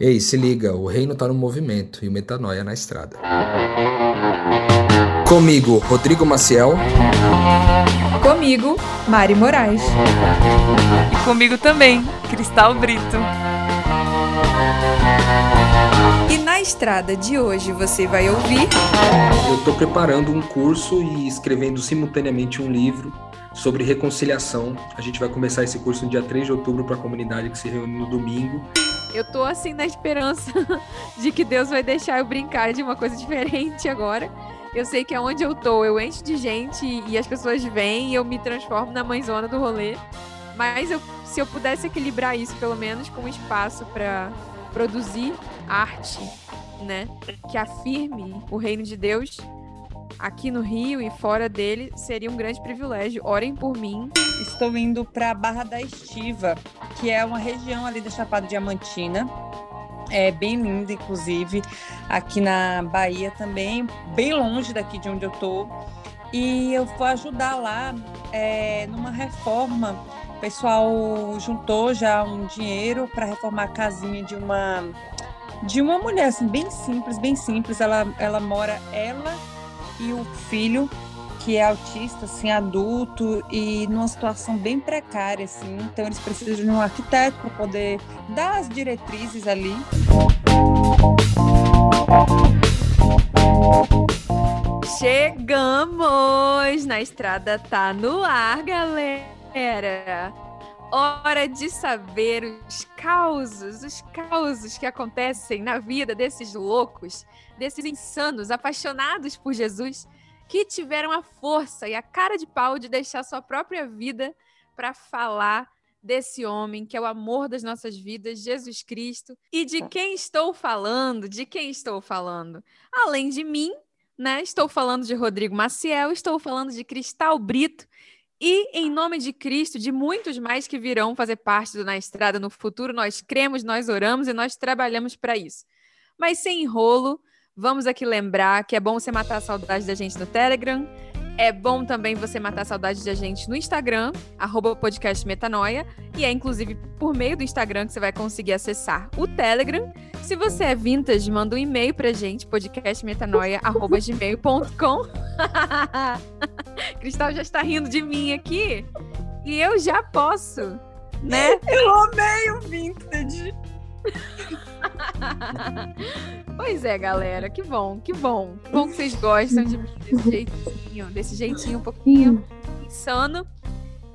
Ei, se liga, o reino tá no movimento e o metanoia na estrada. Comigo, Rodrigo Maciel. Comigo, Mari Moraes. E comigo também, Cristal Brito. E na estrada de hoje você vai ouvir. Eu estou preparando um curso e escrevendo simultaneamente um livro sobre reconciliação. A gente vai começar esse curso no dia 3 de outubro para a comunidade que se reúne no domingo. Eu tô assim na esperança de que Deus vai deixar eu brincar de uma coisa diferente agora. Eu sei que aonde eu tô, eu encho de gente e as pessoas vêm e eu me transformo na mãezona do rolê. Mas eu, se eu pudesse equilibrar isso, pelo menos com um espaço para produzir arte, né, que afirme o reino de Deus aqui no Rio e fora dele, seria um grande privilégio. Orem por mim. Estou indo para Barra da Estiva, que é uma região ali da Chapada Diamantina. É bem linda, inclusive, aqui na Bahia também, bem longe daqui de onde eu tô. E eu vou ajudar lá é, numa reforma. O pessoal juntou já um dinheiro para reformar a casinha de uma de uma mulher assim bem simples, bem simples. Ela ela mora ela e o filho que é autista, assim, adulto e numa situação bem precária, assim. Então eles precisam de um arquiteto para poder dar as diretrizes ali. Chegamos! Na estrada tá no ar, galera! Hora de saber os causos, os causos que acontecem na vida desses loucos desses insanos apaixonados por Jesus que tiveram a força e a cara de pau de deixar sua própria vida para falar desse homem que é o amor das nossas vidas, Jesus Cristo. E de quem estou falando? De quem estou falando? Além de mim, né? Estou falando de Rodrigo Maciel, estou falando de Cristal Brito. E em nome de Cristo, de muitos mais que virão fazer parte do Na Estrada no futuro, nós cremos, nós oramos e nós trabalhamos para isso. Mas sem enrolo, Vamos aqui lembrar que é bom você matar a saudade da gente no Telegram. É bom também você matar a saudade da gente no Instagram, arroba podcast Metanoia. E é inclusive por meio do Instagram que você vai conseguir acessar o Telegram. Se você é vintage, manda um e-mail pra gente, podcastmetanoia.gmail.com. Cristal já está rindo de mim aqui. E eu já posso, né? Eu amei o vintage. Pois é, galera, que bom, que bom. Que bom que vocês gostam de mim desse jeitinho, desse jeitinho um pouquinho insano.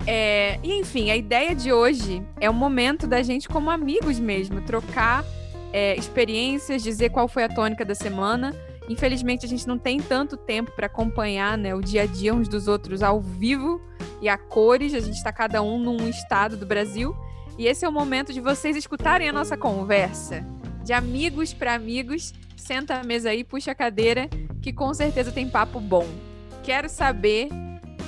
É, e enfim, a ideia de hoje é o momento da gente, como amigos mesmo, trocar é, experiências, dizer qual foi a tônica da semana. Infelizmente, a gente não tem tanto tempo para acompanhar né, o dia a dia uns dos outros ao vivo e a cores. A gente está cada um num estado do Brasil. E esse é o momento de vocês escutarem a nossa conversa. De amigos para amigos, senta a mesa aí, puxa a cadeira, que com certeza tem papo bom. Quero saber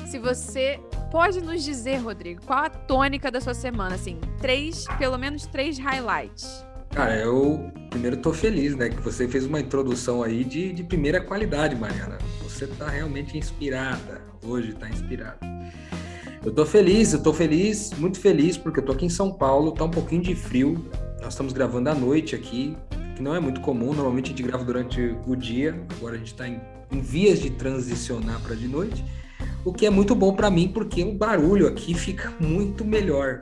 se você pode nos dizer, Rodrigo, qual a tônica da sua semana, assim, três, pelo menos três highlights. Cara, eu primeiro tô feliz, né, que você fez uma introdução aí de, de primeira qualidade, Mariana. Você tá realmente inspirada, hoje tá inspirada. Eu tô feliz, eu tô feliz, muito feliz, porque eu tô aqui em São Paulo, tá um pouquinho de frio. Nós estamos gravando à noite aqui, que não é muito comum, normalmente a gente grava durante o dia, agora a gente está em, em, vias de transicionar para de noite, o que é muito bom para mim, porque o barulho aqui fica muito melhor.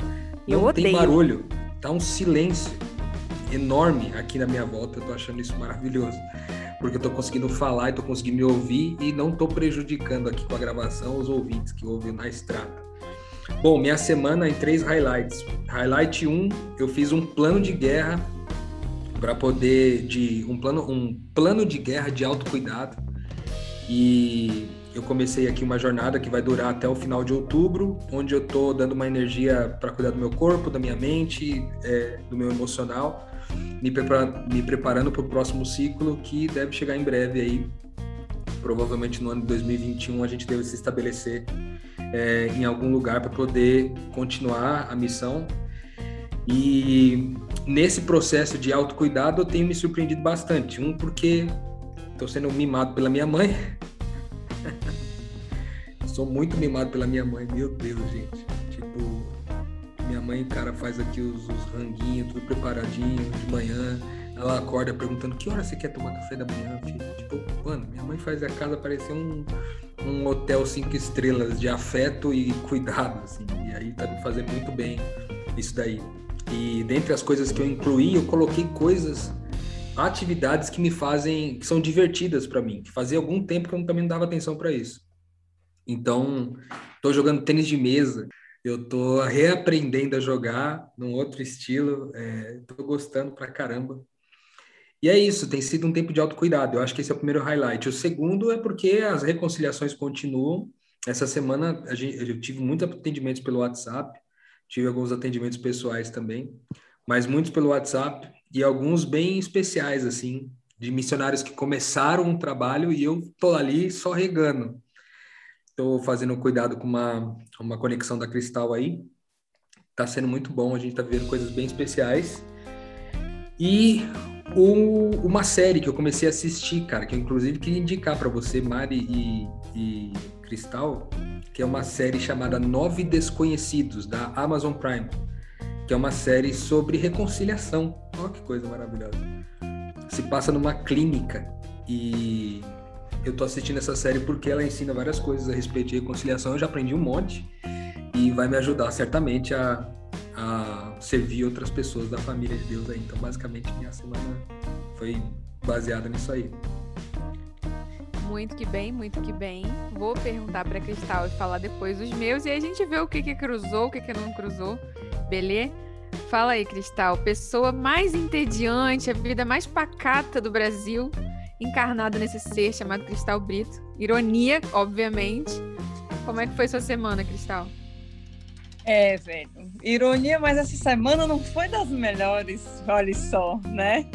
Não eu tem barulho, tá um silêncio enorme aqui na minha volta, eu tô achando isso maravilhoso porque eu tô conseguindo falar e tô conseguindo me ouvir e não tô prejudicando aqui com a gravação os ouvintes que ouvem na estrada. Bom, minha semana em três highlights. Highlight 1, um, eu fiz um plano de guerra para poder de um plano um plano de guerra de autocuidado. E eu comecei aqui uma jornada que vai durar até o final de outubro, onde eu tô dando uma energia para cuidar do meu corpo, da minha mente, é, do meu emocional, me, prepara, me preparando para o próximo ciclo que deve chegar em breve aí. Provavelmente no ano de 2021 a gente deve se estabelecer é, em algum lugar para poder continuar a missão. E nesse processo de autocuidado eu tenho me surpreendido bastante. Um, porque estou sendo mimado pela minha mãe. Sou muito mimado pela minha mãe, meu Deus, gente. Tipo, minha mãe, cara, faz aqui os, os ranguinhos, tudo preparadinho de manhã. ela acorda perguntando que hora você quer tomar café da manhã, filho? Mano, minha mãe faz a casa parecer um, um hotel cinco estrelas de afeto e cuidado, assim. E aí tá me fazendo muito bem isso daí. E dentre as coisas que eu incluí, eu coloquei coisas, atividades que me fazem, que são divertidas para mim, que fazia algum tempo que eu também não dava atenção para isso. Então, tô jogando tênis de mesa, eu tô reaprendendo a jogar num outro estilo, é, tô gostando pra caramba. E é isso, tem sido um tempo de autocuidado. Eu acho que esse é o primeiro highlight. O segundo é porque as reconciliações continuam. Essa semana gente, eu tive muitos atendimentos pelo WhatsApp, tive alguns atendimentos pessoais também, mas muitos pelo WhatsApp e alguns bem especiais, assim, de missionários que começaram um trabalho e eu tô ali só regando. Estou fazendo cuidado com uma, uma conexão da Cristal aí. Tá sendo muito bom, a gente tá vendo coisas bem especiais. E o, uma série que eu comecei a assistir, cara, que eu inclusive queria indicar para você, Mari e, e Cristal, que é uma série chamada Nove Desconhecidos, da Amazon Prime, que é uma série sobre reconciliação. Olha que coisa maravilhosa. Se passa numa clínica e eu tô assistindo essa série porque ela ensina várias coisas a respeito de reconciliação. Eu já aprendi um monte e vai me ajudar certamente a, a servir outras pessoas da família de Deus aí. Então, basicamente, minha semana foi baseada nisso aí. Muito que bem, muito que bem. Vou perguntar para Cristal e falar depois os meus e aí a gente vê o que que cruzou, o que que não cruzou. Beleza? Fala aí, Cristal. Pessoa mais entediante, a vida mais pacata do Brasil encarnado nesse ser chamado Cristal Brito. Ironia, obviamente. Como é que foi sua semana, Cristal? É, velho. Ironia, mas essa semana não foi das melhores, olha só, né?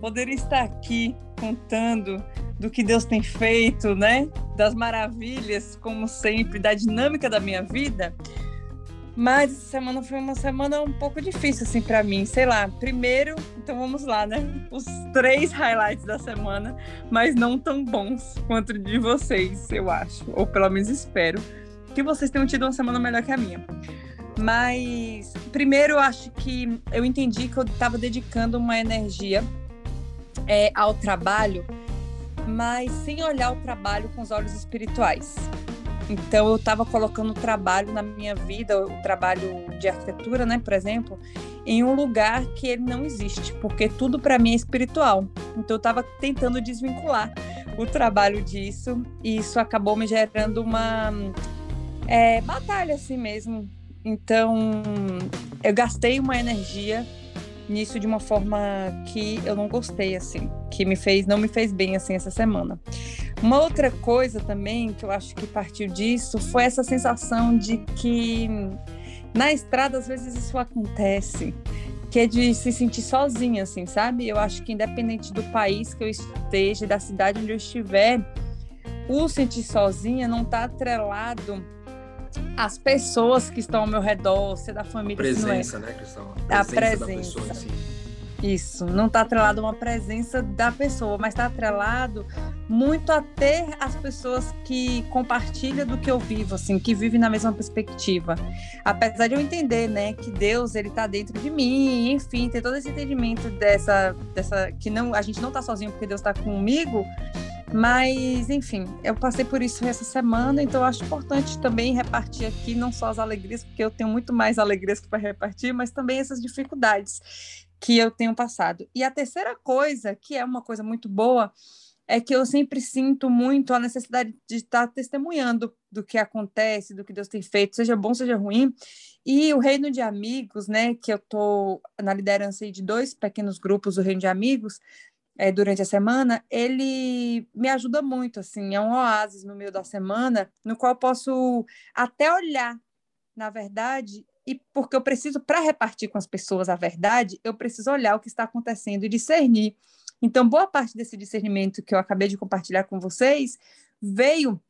Poderia estar aqui contando do que Deus tem feito, né? Das maravilhas, como sempre, da dinâmica da minha vida. Mas essa semana foi uma semana um pouco difícil, assim, para mim. Sei lá, primeiro, então vamos lá, né? Os três highlights da semana, mas não tão bons quanto de vocês, eu acho. Ou pelo menos espero que vocês tenham tido uma semana melhor que a minha. Mas, primeiro, eu acho que eu entendi que eu estava dedicando uma energia é, ao trabalho, mas sem olhar o trabalho com os olhos espirituais. Então eu estava colocando o trabalho na minha vida, o trabalho de arquitetura, né, por exemplo, em um lugar que ele não existe, porque tudo para mim é espiritual. Então eu estava tentando desvincular o trabalho disso e isso acabou me gerando uma é, batalha assim mesmo. Então eu gastei uma energia nisso de uma forma que eu não gostei assim, que me fez não me fez bem assim essa semana. Uma outra coisa também que eu acho que partiu disso foi essa sensação de que na estrada às vezes isso acontece, que é de se sentir sozinha, assim, sabe? Eu acho que independente do país que eu esteja, da cidade onde eu estiver, o sentir sozinha não está atrelado às pessoas que estão ao meu redor, ser da família. A presença, é. né, Cristão? A presença. A presença. Pessoa, isso, não está atrelado a uma presença da pessoa, mas está atrelado muito a ter as pessoas que compartilham do que eu vivo, assim, que vivem na mesma perspectiva. Apesar de eu entender, né, que Deus ele está dentro de mim, enfim, ter todo esse entendimento dessa, dessa que não, a gente não está sozinho porque Deus está comigo. Mas, enfim, eu passei por isso essa semana, então acho importante também repartir aqui não só as alegrias, porque eu tenho muito mais alegrias para repartir, mas também essas dificuldades que eu tenho passado. E a terceira coisa, que é uma coisa muito boa, é que eu sempre sinto muito a necessidade de estar testemunhando do que acontece, do que Deus tem feito, seja bom, seja ruim. E o Reino de Amigos, né, que eu estou na liderança de dois pequenos grupos do Reino de Amigos, é, durante a semana, ele me ajuda muito, assim, é um oásis no meio da semana, no qual eu posso até olhar, na verdade, e porque eu preciso, para repartir com as pessoas a verdade, eu preciso olhar o que está acontecendo e discernir. Então, boa parte desse discernimento que eu acabei de compartilhar com vocês veio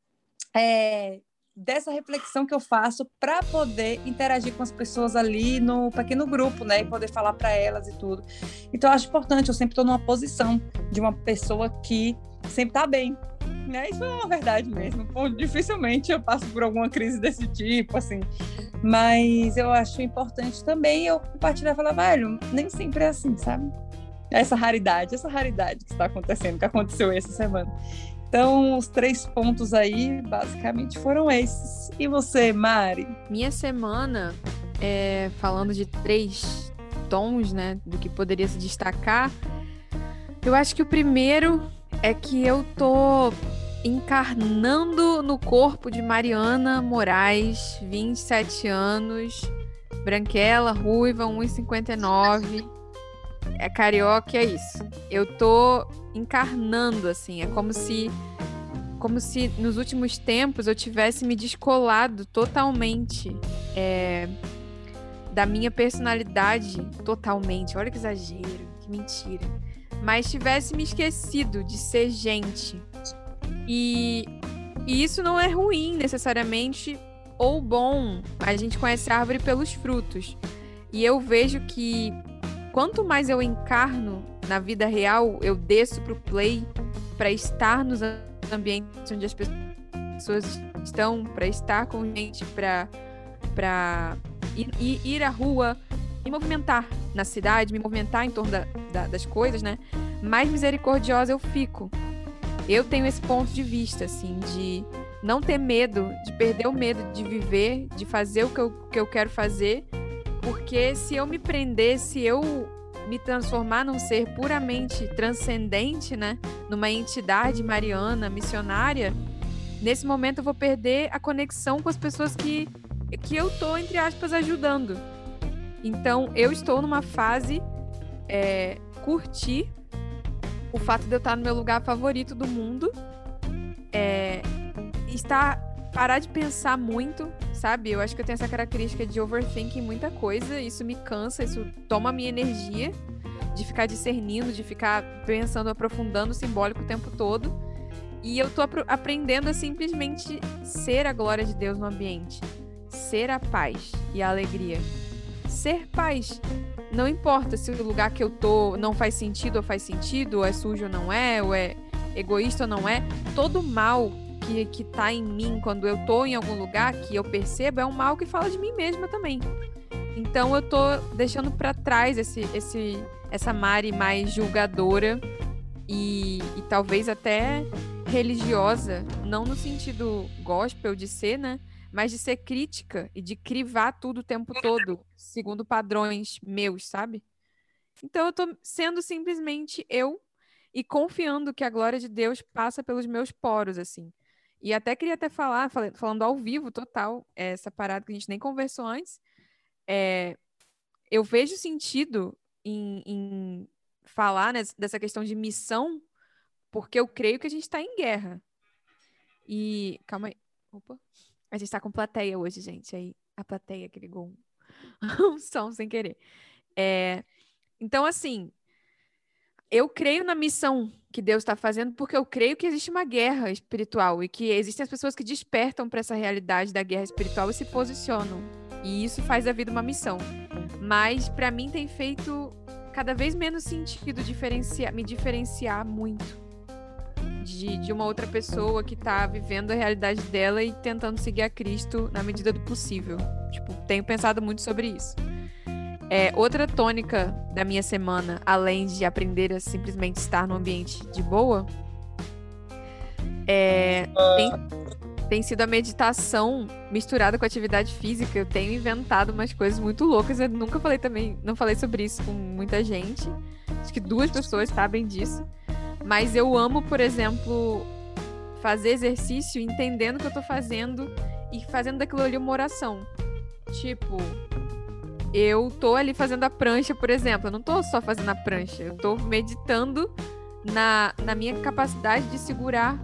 é, dessa reflexão que eu faço para poder interagir com as pessoas ali no pequeno grupo, né? E poder falar para elas e tudo. Então, eu acho importante, eu sempre estou numa posição de uma pessoa que sempre está bem, né? Isso é uma verdade mesmo. dificilmente eu passo por alguma crise desse tipo, assim. Mas eu acho importante também eu compartilhar e falar, velho, nem sempre é assim, sabe? essa raridade, essa raridade que está acontecendo, que aconteceu essa semana. Então, os três pontos aí, basicamente, foram esses. E você, Mari? Minha semana, é, falando de três tons, né, do que poderia se destacar, eu acho que o primeiro é que eu tô encarnando no corpo de Mariana Moraes, 27 anos, branquela, ruiva, 1,59. É carioca, é isso. Eu tô encarnando assim, é como se como se nos últimos tempos eu tivesse me descolado totalmente é, da minha personalidade totalmente. Olha que exagero, que mentira. Mas tivesse me esquecido de ser gente. E, e isso não é ruim necessariamente ou bom. A gente conhece a árvore pelos frutos. E eu vejo que quanto mais eu encarno na vida real, eu desço pro play para estar nos ambientes onde as pessoas estão, para estar com gente, para para ir, ir, à rua, me movimentar na cidade, me movimentar em torno da, da, das coisas, né? Mais misericordiosa eu fico. Eu tenho esse ponto de vista, assim, de não ter medo, de perder o medo de viver, de fazer o que eu, que eu quero fazer, porque se eu me prender, se eu me transformar num ser puramente transcendente, né, numa entidade mariana, missionária, nesse momento eu vou perder a conexão com as pessoas que que eu tô entre aspas ajudando. Então eu estou numa fase é, curtir o fato de eu estar no meu lugar favorito do mundo, é, estar parar de pensar muito, sabe? Eu acho que eu tenho essa característica de overthinking muita coisa, isso me cansa, isso toma minha energia de ficar discernindo, de ficar pensando, aprofundando o simbólico o tempo todo. E eu tô aprendendo a simplesmente ser a glória de Deus no ambiente, ser a paz e a alegria. Ser paz. Não importa se o lugar que eu tô não faz sentido ou faz sentido, ou é sujo ou não é, ou é egoísta ou não é, todo mal que, que tá em mim quando eu tô em algum lugar que eu percebo é um mal que fala de mim mesma também. Então eu tô deixando para trás esse, esse, essa Mari mais julgadora e, e talvez até religiosa, não no sentido gospel de ser, né? Mas de ser crítica e de crivar tudo o tempo todo, segundo padrões meus, sabe? Então eu tô sendo simplesmente eu e confiando que a glória de Deus passa pelos meus poros, assim. E até queria até falar, falando ao vivo, total, essa parada que a gente nem conversou antes. É, eu vejo sentido em, em falar dessa questão de missão, porque eu creio que a gente está em guerra. E. Calma aí. Opa. A gente está com plateia hoje, gente. Aí a plateia que ligou um, um som sem querer. É, então, assim, eu creio na missão que Deus está fazendo porque eu creio que existe uma guerra espiritual e que existem as pessoas que despertam para essa realidade da guerra espiritual e se posicionam. E isso faz da vida uma missão. Mas para mim tem feito cada vez menos sentido diferenciar, me diferenciar muito de, de uma outra pessoa que está vivendo a realidade dela e tentando seguir a Cristo na medida do possível. Tipo, tenho pensado muito sobre isso. É, outra tônica da minha semana, além de aprender a simplesmente estar no ambiente de boa, é, tem, tem sido a meditação misturada com atividade física. Eu tenho inventado umas coisas muito loucas. Eu nunca falei também, não falei sobre isso com muita gente. Acho que duas pessoas sabem disso. Mas eu amo, por exemplo, fazer exercício entendendo o que eu tô fazendo e fazendo daquilo ali uma oração. Tipo, eu tô ali fazendo a prancha, por exemplo. Eu não tô só fazendo a prancha, eu tô meditando na, na minha capacidade de segurar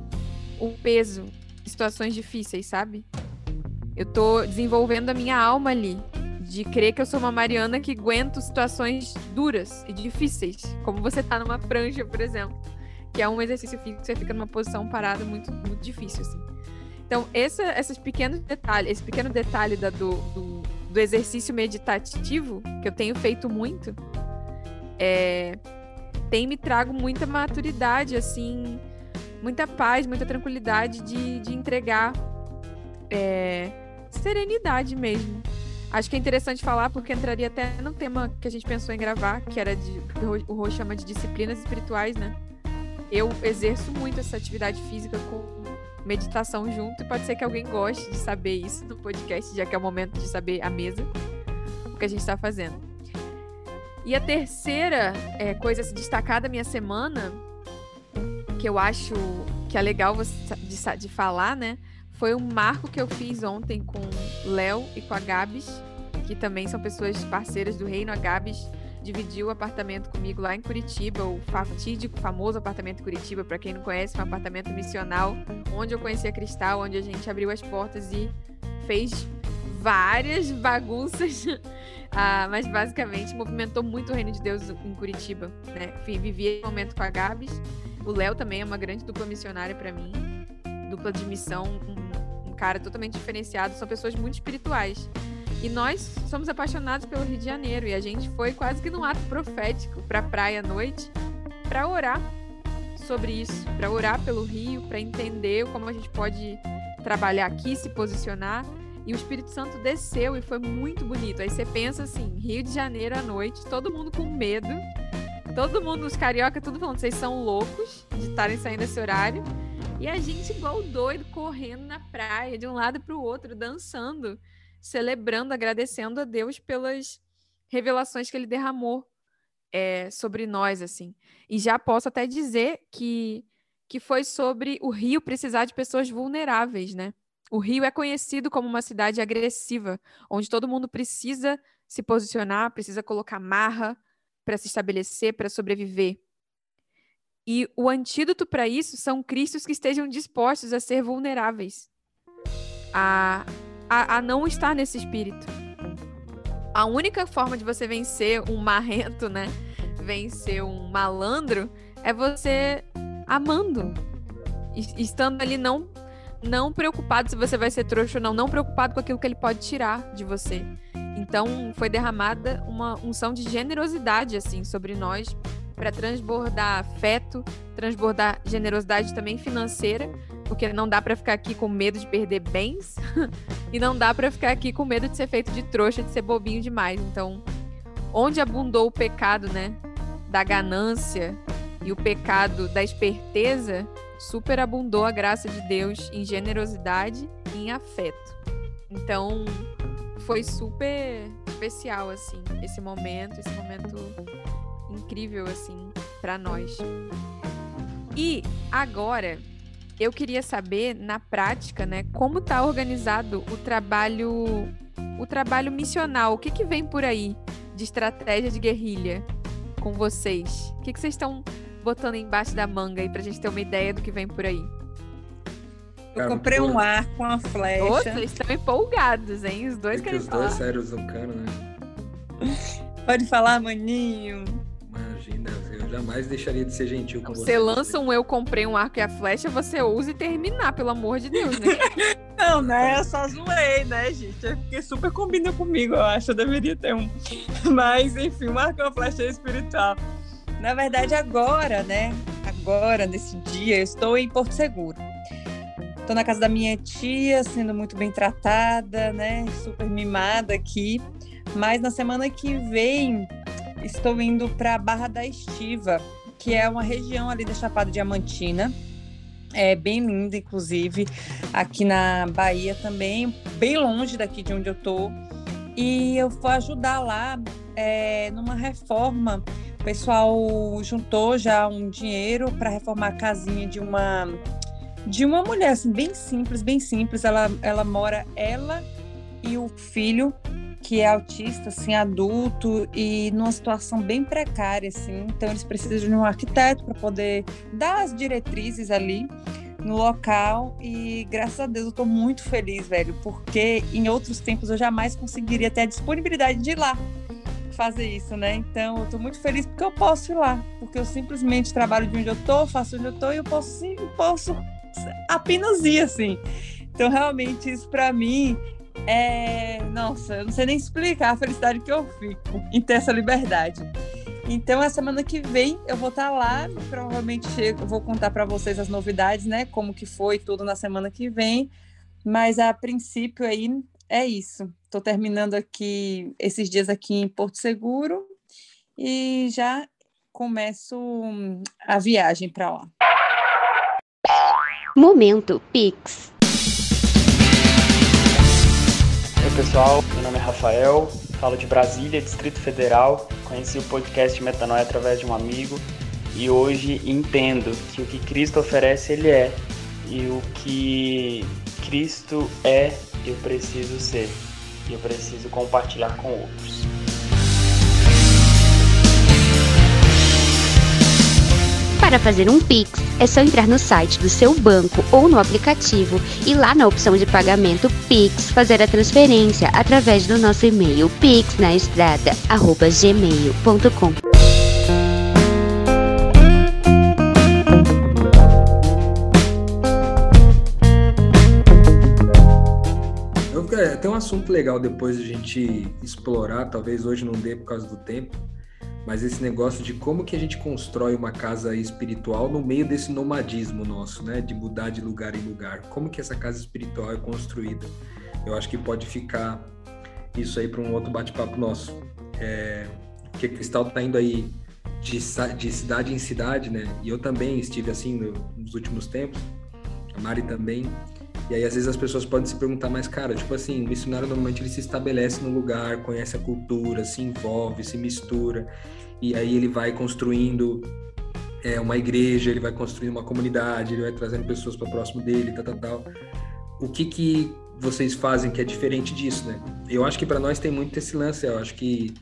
o peso de situações difíceis, sabe? Eu tô desenvolvendo a minha alma ali, de crer que eu sou uma Mariana que aguento situações duras e difíceis, como você tá numa prancha, por exemplo, que é um exercício físico que você fica numa posição parada muito, muito difícil, assim. Então, esses pequenos detalhes, esse pequeno detalhe da, do, do do exercício meditativo, que eu tenho feito muito, é, tem me trago muita maturidade, assim, muita paz, muita tranquilidade de, de entregar é, serenidade mesmo Acho que é interessante falar porque entraria até no tema que a gente pensou em gravar, que era de o Rô chama de disciplinas espirituais, né? Eu exerço muito essa atividade física com meditação junto e pode ser que alguém goste de saber isso no podcast, já que é o momento de saber a mesa, o que a gente está fazendo. E a terceira é, coisa a se destacar da minha semana, que eu acho que é legal de, de falar, né? Foi um marco que eu fiz ontem com Léo e com a Gabs, que também são pessoas parceiras do Reino. A Gabs dividiu o apartamento comigo lá em Curitiba, o fatídico, famoso apartamento Curitiba, para quem não conhece, um apartamento missional, onde eu conheci a Cristal, onde a gente abriu as portas e fez várias bagunças, ah, mas basicamente movimentou muito o reino de Deus em Curitiba, né? Vivi esse momento com a Gabs. O Léo também é uma grande dupla missionária para mim, dupla de missão, um, um cara totalmente diferenciado, são pessoas muito espirituais. E nós somos apaixonados pelo Rio de Janeiro e a gente foi quase que num ato profético para a praia à noite para orar sobre isso, para orar pelo Rio, para entender como a gente pode trabalhar aqui, se posicionar. E o Espírito Santo desceu e foi muito bonito. Aí você pensa assim, Rio de Janeiro à noite, todo mundo com medo, todo mundo, os carioca, tudo falando, vocês são loucos de estarem saindo esse horário. E a gente igual doido, correndo na praia, de um lado para o outro, dançando celebrando, agradecendo a Deus pelas revelações que ele derramou é, sobre nós, assim. E já posso até dizer que, que foi sobre o Rio precisar de pessoas vulneráveis, né? O Rio é conhecido como uma cidade agressiva, onde todo mundo precisa se posicionar, precisa colocar marra para se estabelecer, para sobreviver. E o antídoto para isso são cristos que estejam dispostos a ser vulneráveis, a a, a não estar nesse espírito. A única forma de você vencer um marrento, né? Vencer um malandro é você amando. Estando ali não não preocupado se você vai ser trouxa ou não, não preocupado com aquilo que ele pode tirar de você. Então, foi derramada uma unção de generosidade assim sobre nós para transbordar afeto, transbordar generosidade também financeira, porque não dá para ficar aqui com medo de perder bens e não dá para ficar aqui com medo de ser feito de trouxa, de ser bobinho demais. Então, onde abundou o pecado, né, da ganância e o pecado da esperteza, superabundou a graça de Deus em generosidade e em afeto. Então, foi super especial assim esse momento, esse momento incrível assim para nós. E agora eu queria saber, na prática, né, como está organizado o trabalho, o trabalho missional. O que, que vem por aí de estratégia de guerrilha com vocês? O que, que vocês estão botando embaixo da manga aí para a gente ter uma ideia do que vem por aí? Eu comprei um arco, uma flecha. vocês estão empolgados, hein? Os dois querem os falar. Os dois sérios no cano, né? Pode falar, maninho. Imagina, eu jamais deixaria de ser gentil com você. Você lança um eu comprei um arco e a flecha, você ousa e terminar, pelo amor de Deus, né? Não, né? Eu só zoei, né, gente? É porque super combina comigo, eu acho. Eu deveria ter um. Mas, enfim, um arco e uma flecha espiritual. Na verdade, agora, né? Agora, nesse dia, eu estou em Porto Seguro. Estou na casa da minha tia, sendo muito bem tratada, né? Super mimada aqui. Mas na semana que vem estou indo para Barra da Estiva, que é uma região ali da Chapada Diamantina. É bem linda, inclusive, aqui na Bahia também, bem longe daqui de onde eu tô. E eu vou ajudar lá é, numa reforma. O pessoal juntou já um dinheiro para reformar a casinha de uma de uma mulher assim bem simples, bem simples. Ela ela mora ela e o filho que é autista, assim, adulto e numa situação bem precária, assim. Então eles precisam de um arquiteto para poder dar as diretrizes ali no local e graças a Deus eu estou muito feliz, velho, porque em outros tempos eu jamais conseguiria ter a disponibilidade de ir lá fazer isso, né? Então eu estou muito feliz porque eu posso ir lá, porque eu simplesmente trabalho de onde eu tô, faço onde eu tô e eu posso sim, posso apenas ir assim. Então realmente isso para mim é, nossa, eu não sei nem explicar a felicidade que eu fico em ter essa liberdade. Então, a semana que vem eu vou estar tá lá, provavelmente chego, vou contar para vocês as novidades, né? Como que foi tudo na semana que vem. Mas a princípio aí é isso. Estou terminando aqui esses dias aqui em Porto Seguro e já começo hum, a viagem para lá. Momento Pix. Pessoal, meu nome é Rafael, falo de Brasília, Distrito Federal. Conheci o podcast Metanoia através de um amigo e hoje entendo que o que Cristo oferece ele é e o que Cristo é eu preciso ser e eu preciso compartilhar com outros. Para fazer um Pix, é só entrar no site do seu banco ou no aplicativo e lá na opção de pagamento Pix fazer a transferência através do nosso e-mail pixnaestrada@gmail.com. tem um assunto legal depois de a gente explorar, talvez hoje não dê por causa do tempo, mas esse negócio de como que a gente constrói uma casa espiritual no meio desse nomadismo nosso, né, de mudar de lugar em lugar. Como que essa casa espiritual é construída? Eu acho que pode ficar isso aí para um outro bate-papo nosso. É, porque Cristal tá indo aí de, de, cidade em cidade, né? E eu também estive assim no, nos últimos tempos. A Mari também. E aí, às vezes, as pessoas podem se perguntar, mas, cara, tipo assim, o missionário normalmente ele se estabelece no lugar, conhece a cultura, se envolve, se mistura, e aí ele vai construindo é, uma igreja, ele vai construindo uma comunidade, ele vai trazendo pessoas para próximo dele, tal, tal, tal. O que que vocês fazem que é diferente disso, né? Eu acho que para nós tem muito esse lance, eu acho que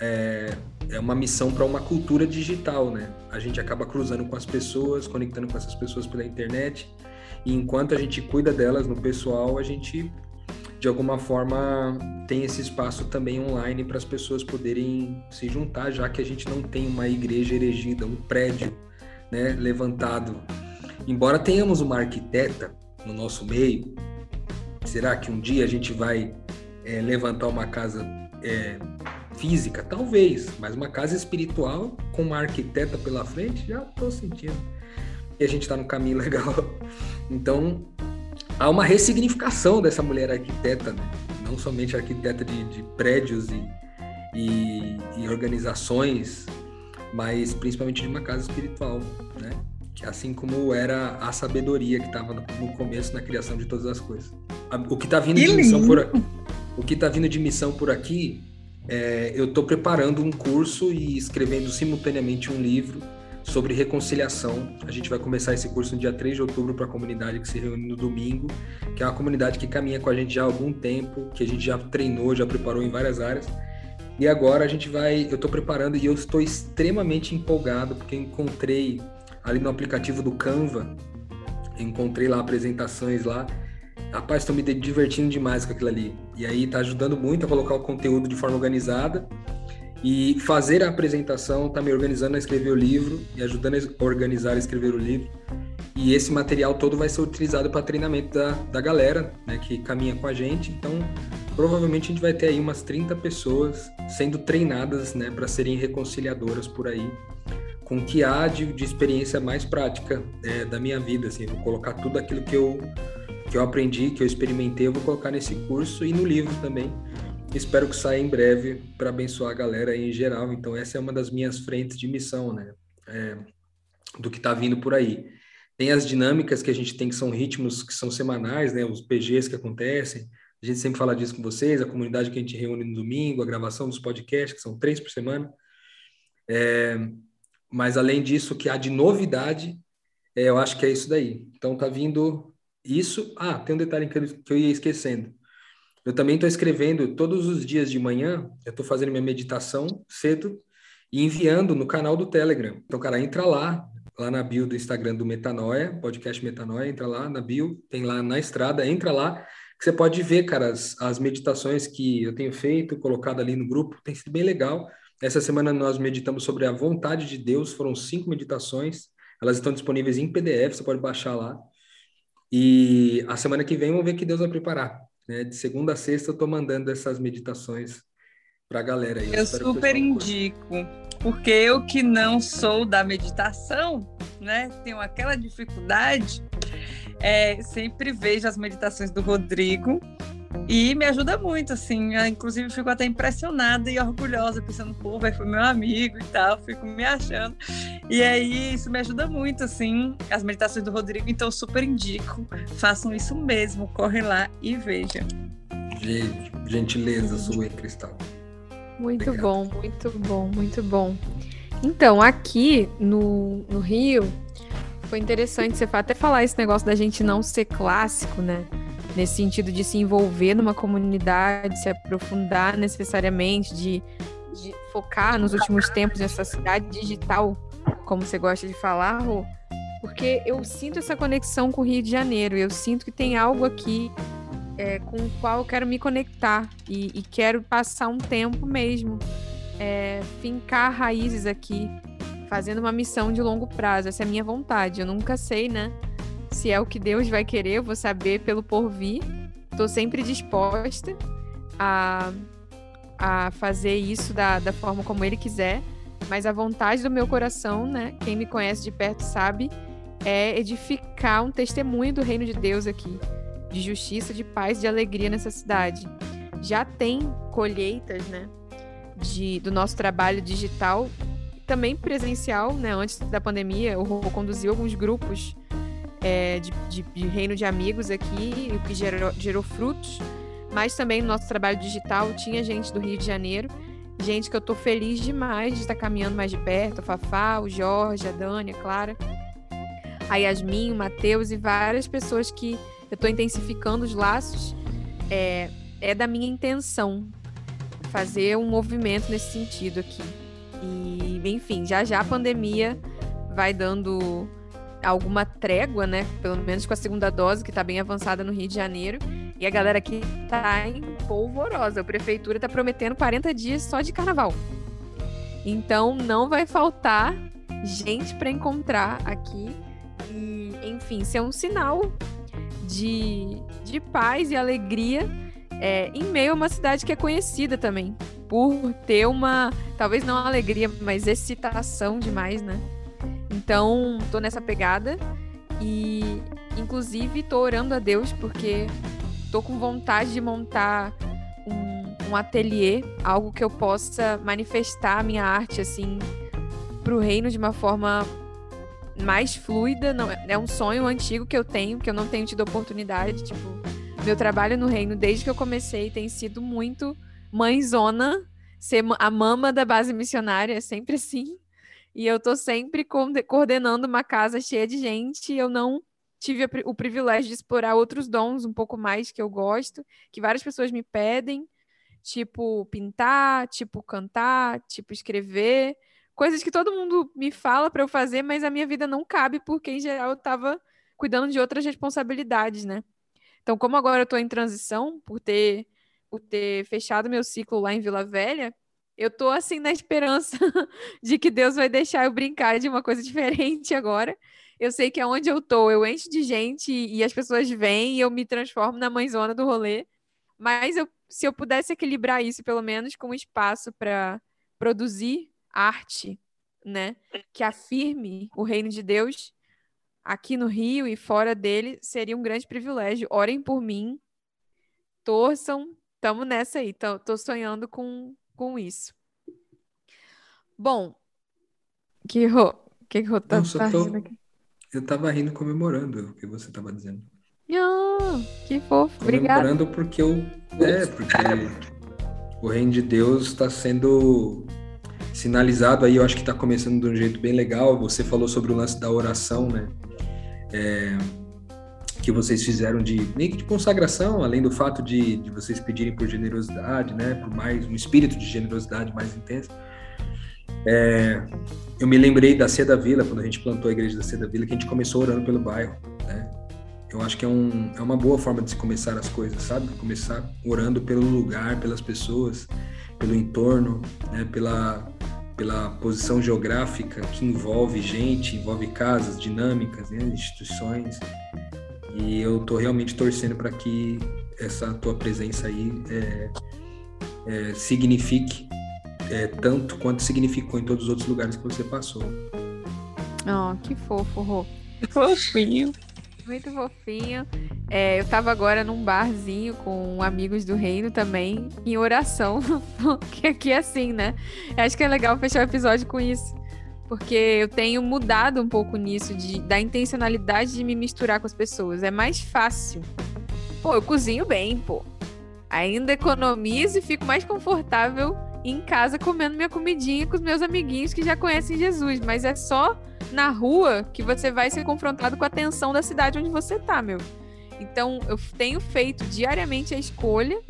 é, é uma missão para uma cultura digital, né? A gente acaba cruzando com as pessoas, conectando com essas pessoas pela internet, e enquanto a gente cuida delas no pessoal, a gente de alguma forma tem esse espaço também online para as pessoas poderem se juntar, já que a gente não tem uma igreja erigida, um prédio né, levantado. Embora tenhamos uma arquiteta no nosso meio, será que um dia a gente vai é, levantar uma casa é, física? Talvez, mas uma casa espiritual com uma arquiteta pela frente, já estou sentindo e a gente está no caminho legal. Então, há uma ressignificação dessa mulher arquiteta, né? não somente arquiteta de, de prédios e, e, e, organizações, mas principalmente de uma casa espiritual, né? Que assim como era a sabedoria que estava no, no, começo na criação de todas as coisas. O que está vindo de missão por o que está vindo de missão por aqui, é, eu estou preparando um curso e escrevendo simultaneamente um livro sobre reconciliação. A gente vai começar esse curso no dia 3 de outubro para a comunidade que se reúne no domingo, que é uma comunidade que caminha com a gente já há algum tempo, que a gente já treinou, já preparou em várias áreas. E agora a gente vai, eu estou preparando e eu estou extremamente empolgado porque encontrei ali no aplicativo do Canva, encontrei lá apresentações lá. Rapaz, estou me divertindo demais com aquilo ali. E aí está ajudando muito a colocar o conteúdo de forma organizada e fazer a apresentação está me organizando a escrever o livro e ajudando a organizar a escrever o livro. E esse material todo vai ser utilizado para treinamento da, da galera né, que caminha com a gente. Então, provavelmente a gente vai ter aí umas 30 pessoas sendo treinadas né, para serem reconciliadoras por aí, com o que há de, de experiência mais prática é, da minha vida. Assim, vou colocar tudo aquilo que eu, que eu aprendi, que eu experimentei, eu vou colocar nesse curso e no livro também Espero que saia em breve para abençoar a galera em geral. Então, essa é uma das minhas frentes de missão, né? É, do que está vindo por aí. Tem as dinâmicas que a gente tem, que são ritmos que são semanais, né? Os PGs que acontecem. A gente sempre fala disso com vocês, a comunidade que a gente reúne no domingo, a gravação dos podcasts, que são três por semana. É, mas, além disso, que há de novidade, é, eu acho que é isso daí. Então, tá vindo isso. Ah, tem um detalhe que eu ia esquecendo. Eu também estou escrevendo todos os dias de manhã, eu estou fazendo minha meditação cedo e enviando no canal do Telegram. Então, cara, entra lá, lá na bio do Instagram do Metanoia, podcast Metanoia, entra lá na bio, tem lá na estrada, entra lá, que você pode ver, cara, as, as meditações que eu tenho feito, colocado ali no grupo, tem sido bem legal. Essa semana nós meditamos sobre a vontade de Deus, foram cinco meditações, elas estão disponíveis em PDF, você pode baixar lá. E a semana que vem vamos ver o que Deus vai preparar. Né? De segunda a sexta eu estou mandando essas meditações para a galera aí. Eu, eu super indico, porque eu que não sou da meditação, né? Tenho aquela dificuldade. É, sempre vejo as meditações do Rodrigo E me ajuda muito, assim. Eu, inclusive, fico até impressionada e orgulhosa, pensando, pô, vai foi meu amigo e tal, fico me achando. E aí, isso me ajuda muito, assim. As meditações do Rodrigo, então, super indico. Façam isso mesmo, corre lá e veja. Gentileza sua, Cristal. Muito Obrigado. bom, muito bom, muito bom. Então, aqui no, no Rio, foi interessante você até falar esse negócio da gente não ser clássico, né? Nesse sentido de se envolver numa comunidade, se aprofundar necessariamente, de, de focar nos últimos tempos nessa cidade digital, como você gosta de falar, Rô. Porque eu sinto essa conexão com o Rio de Janeiro. Eu sinto que tem algo aqui é, com o qual eu quero me conectar e, e quero passar um tempo mesmo, é, fincar raízes aqui, fazendo uma missão de longo prazo. Essa é a minha vontade. Eu nunca sei, né? Se é o que Deus vai querer, eu vou saber pelo porvir. Estou sempre disposta a, a fazer isso da, da forma como Ele quiser. Mas a vontade do meu coração, né? Quem me conhece de perto sabe, é edificar um testemunho do reino de Deus aqui de justiça, de paz, de alegria nessa cidade. Já tem colheitas, né, de, do nosso trabalho digital, também presencial, né, antes da pandemia, o Rô conduziu alguns grupos é, de, de, de, reino de amigos aqui, o que gerou, gerou frutos, mas também no nosso trabalho digital tinha gente do Rio de Janeiro, gente que eu tô feliz demais de estar caminhando mais de perto, o Fafá, o Jorge, a Dani, a Clara, a Yasmin, o Matheus e várias pessoas que eu estou intensificando os laços, é, é da minha intenção fazer um movimento nesse sentido aqui. E, enfim, já já a pandemia vai dando alguma trégua, né? Pelo menos com a segunda dose, que está bem avançada no Rio de Janeiro. E a galera aqui tá em polvorosa. A prefeitura está prometendo 40 dias só de carnaval. Então não vai faltar gente para encontrar aqui. E, enfim, ser é um sinal de, de paz e alegria é, em meio a uma cidade que é conhecida também por ter uma, talvez não alegria, mas excitação demais, né? Então, tô nessa pegada e, inclusive, tô orando a Deus porque tô com vontade de montar um, um ateliê, algo que eu possa manifestar a minha arte, assim, pro reino de uma forma mais fluida. Não, é um sonho antigo que eu tenho, que eu não tenho tido oportunidade. Tipo, meu trabalho no reino, desde que eu comecei, tem sido muito mãezona, ser a mama da base missionária, é sempre assim. E eu tô sempre coordenando uma casa cheia de gente. Eu não tive o privilégio de explorar outros dons um pouco mais que eu gosto, que várias pessoas me pedem, tipo pintar, tipo cantar, tipo escrever coisas que todo mundo me fala para eu fazer, mas a minha vida não cabe porque em geral eu estava cuidando de outras responsabilidades, né? Então, como agora eu estou em transição por ter por ter fechado meu ciclo lá em Vila Velha, eu tô assim na esperança de que Deus vai deixar eu brincar de uma coisa diferente agora. Eu sei que aonde eu tô, eu encho de gente e as pessoas vêm e eu me transformo na mãezona do rolê. Mas eu, se eu pudesse equilibrar isso, pelo menos com espaço para produzir arte, né, que afirme o reino de Deus aqui no Rio e fora dele, seria um grande privilégio. Orem por mim, torçam, tamo nessa aí, tô, tô sonhando com, com isso. Bom, que ro, que ro tá, Não, tá tô... rindo aqui? Eu tava rindo comemorando o que você tava dizendo. Ah, que fofo, obrigada. Comemorando porque eu, é, porque o reino de Deus está sendo sinalizado aí, eu acho que está começando de um jeito bem legal. Você falou sobre o lance da oração, né? É, que vocês fizeram de meio que de consagração, além do fato de, de vocês pedirem por generosidade, né? Por mais um espírito de generosidade mais intenso. É, eu me lembrei da Seda Vila, quando a gente plantou a igreja da Seda Vila, que a gente começou orando pelo bairro, né? Eu acho que é, um, é uma boa forma de se começar as coisas, sabe? Começar orando pelo lugar, pelas pessoas, pelo entorno, né? pela, pela posição geográfica que envolve gente, envolve casas, dinâmicas, né, instituições. E eu estou realmente torcendo para que essa tua presença aí é, é, signifique é, tanto quanto significou em todos os outros lugares que você passou. Oh, que fofo, Rô. Fofinho. Muito fofinho. É, eu tava agora num barzinho com amigos do reino também, em oração, que aqui é assim, né? Acho que é legal fechar o episódio com isso. Porque eu tenho mudado um pouco nisso, de, da intencionalidade de me misturar com as pessoas. É mais fácil. Pô, eu cozinho bem, pô. Ainda economizo e fico mais confortável em casa comendo minha comidinha com os meus amiguinhos que já conhecem Jesus. Mas é só na rua que você vai ser confrontado com a tensão da cidade onde você tá, meu. Então, eu tenho feito diariamente a escolha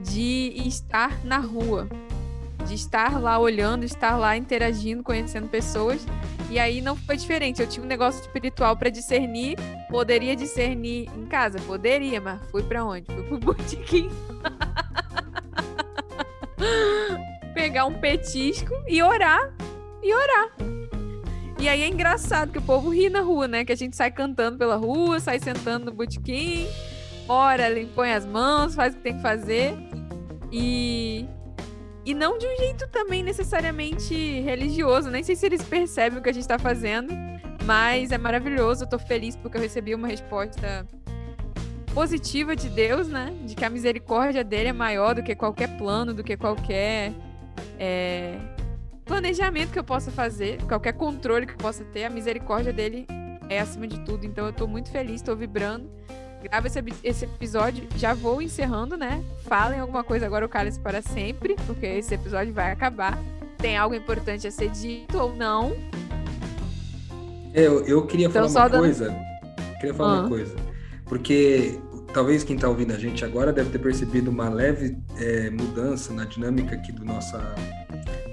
de estar na rua, de estar lá olhando, estar lá interagindo, conhecendo pessoas. E aí não foi diferente. Eu tinha um negócio espiritual para discernir, poderia discernir em casa, poderia, mas fui para onde? Fui pro botequim. Pegar um petisco e orar e orar. E aí é engraçado que o povo ri na rua, né? Que a gente sai cantando pela rua, sai sentando no botequim, ora, põe as mãos, faz o que tem que fazer. E. E não de um jeito também necessariamente religioso. Nem sei se eles percebem o que a gente tá fazendo. Mas é maravilhoso. Eu tô feliz porque eu recebi uma resposta positiva de Deus, né? De que a misericórdia dele é maior do que qualquer plano, do que qualquer. É planejamento que eu possa fazer, qualquer controle que eu possa ter, a misericórdia dele é acima de tudo. Então eu tô muito feliz, tô vibrando. Grava esse, esse episódio, já vou encerrando, né? Falem alguma coisa agora, o cálice para sempre, porque esse episódio vai acabar. Tem algo importante a ser dito ou não? Eu, eu queria então, falar uma dando... coisa. Queria falar uma coisa. Porque talvez quem está ouvindo a gente agora deve ter percebido uma leve é, mudança na dinâmica aqui do nossa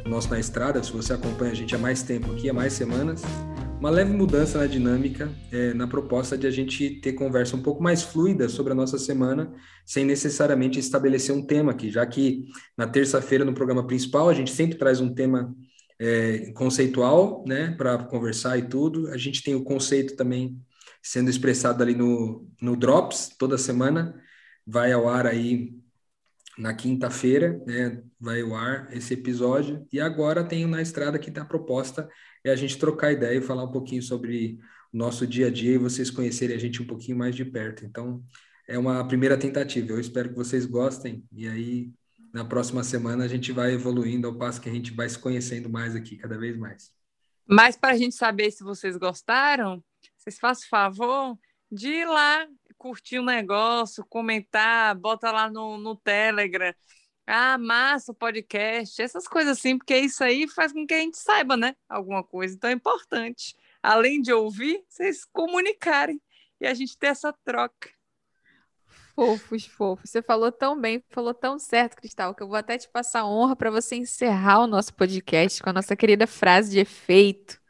nosso na estrada, se você acompanha a gente há mais tempo aqui, há mais semanas, uma leve mudança na dinâmica, é, na proposta de a gente ter conversa um pouco mais fluida sobre a nossa semana, sem necessariamente estabelecer um tema aqui, já que na terça-feira, no programa principal, a gente sempre traz um tema é, conceitual, né, para conversar e tudo. A gente tem o conceito também sendo expressado ali no, no Drops, toda semana, vai ao ar aí na quinta-feira, né, vai ao ar esse episódio. E agora tem na estrada que está a proposta é a gente trocar ideia e falar um pouquinho sobre o nosso dia a dia e vocês conhecerem a gente um pouquinho mais de perto. Então, é uma primeira tentativa. Eu espero que vocês gostem e aí na próxima semana a gente vai evoluindo ao passo que a gente vai se conhecendo mais aqui cada vez mais. Mas para a gente saber se vocês gostaram, vocês façam favor de ir lá curtir o um negócio, comentar, bota lá no, no Telegram. Ah, massa o podcast, essas coisas assim, porque isso aí faz com que a gente saiba, né? Alguma coisa. Então é importante, além de ouvir, vocês comunicarem e a gente ter essa troca. Fofos, fofos. Você falou tão bem, falou tão certo, Cristal, que eu vou até te passar a honra para você encerrar o nosso podcast com a nossa querida frase de efeito.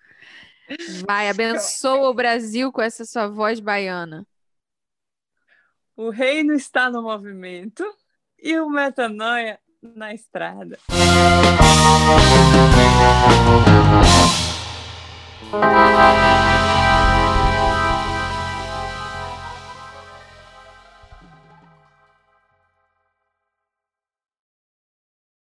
Vai, abençoa o Brasil com essa sua voz baiana. O reino está no movimento e o Metanoia na estrada. Música